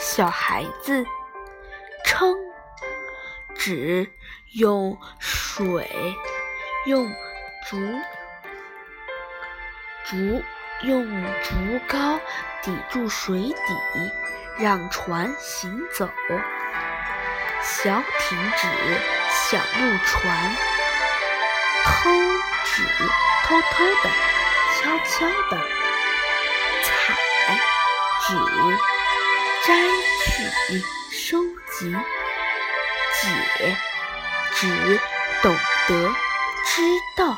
小孩子，撑纸用水用竹竹用竹篙抵住水底，让船行走。小艇指小木船，偷指偷偷的、悄悄的。踩指摘取、收集；解指懂得、知道；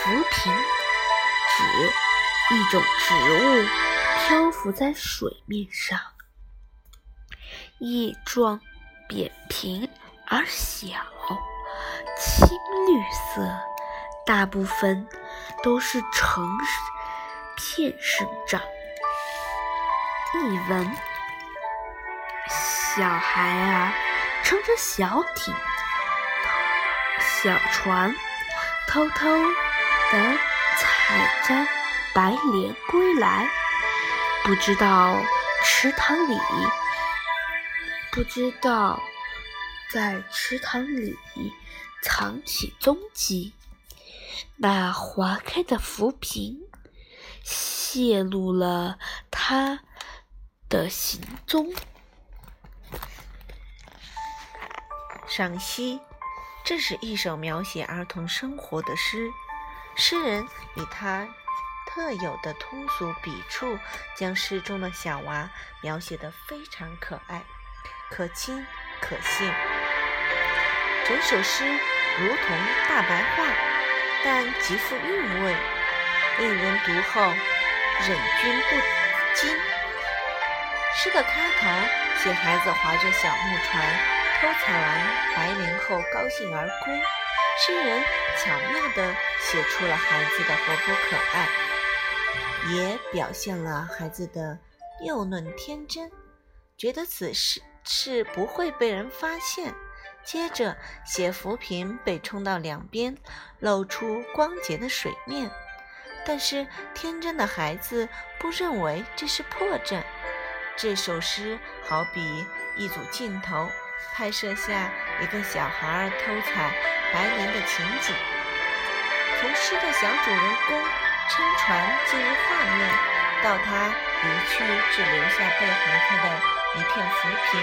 浮萍指一种植物漂浮在水面上，叶状、扁平而小，青绿色，大部分都是成片生长。译文：小孩啊，撑着小艇、小船，偷偷地采摘白莲归来，不知道池塘里，不知道在池塘里藏起踪迹。那划开的浮萍，泄露了他。的行踪。赏析：这是一首描写儿童生活的诗。诗人以他特有的通俗笔触，将诗中的小娃描写得非常可爱、可亲、可信。整首诗如同大白话，但极富韵味，令人读后忍俊不禁。诗的开头写孩子划着小木船偷采完白莲后高兴而归，诗人巧妙地写出了孩子的活泼可爱，也表现了孩子的幼嫩天真，觉得此事是不会被人发现。接着写浮萍被冲到两边，露出光洁的水面，但是天真的孩子不认为这是破绽。这首诗好比一组镜头，拍摄下一个小孩偷采白莲的情景。从诗的小主人公撑船进入画面，到他离去只留下被划开的一片浮萍，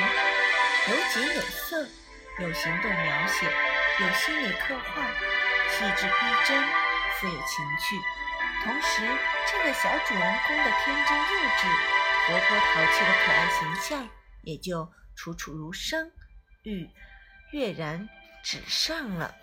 有景有色，有行动描写，有心理刻画，细致逼真，富有情趣。同时，这个小主人公的天真幼稚。活泼淘气的可爱形象也就楚楚如生，欲跃然纸上了。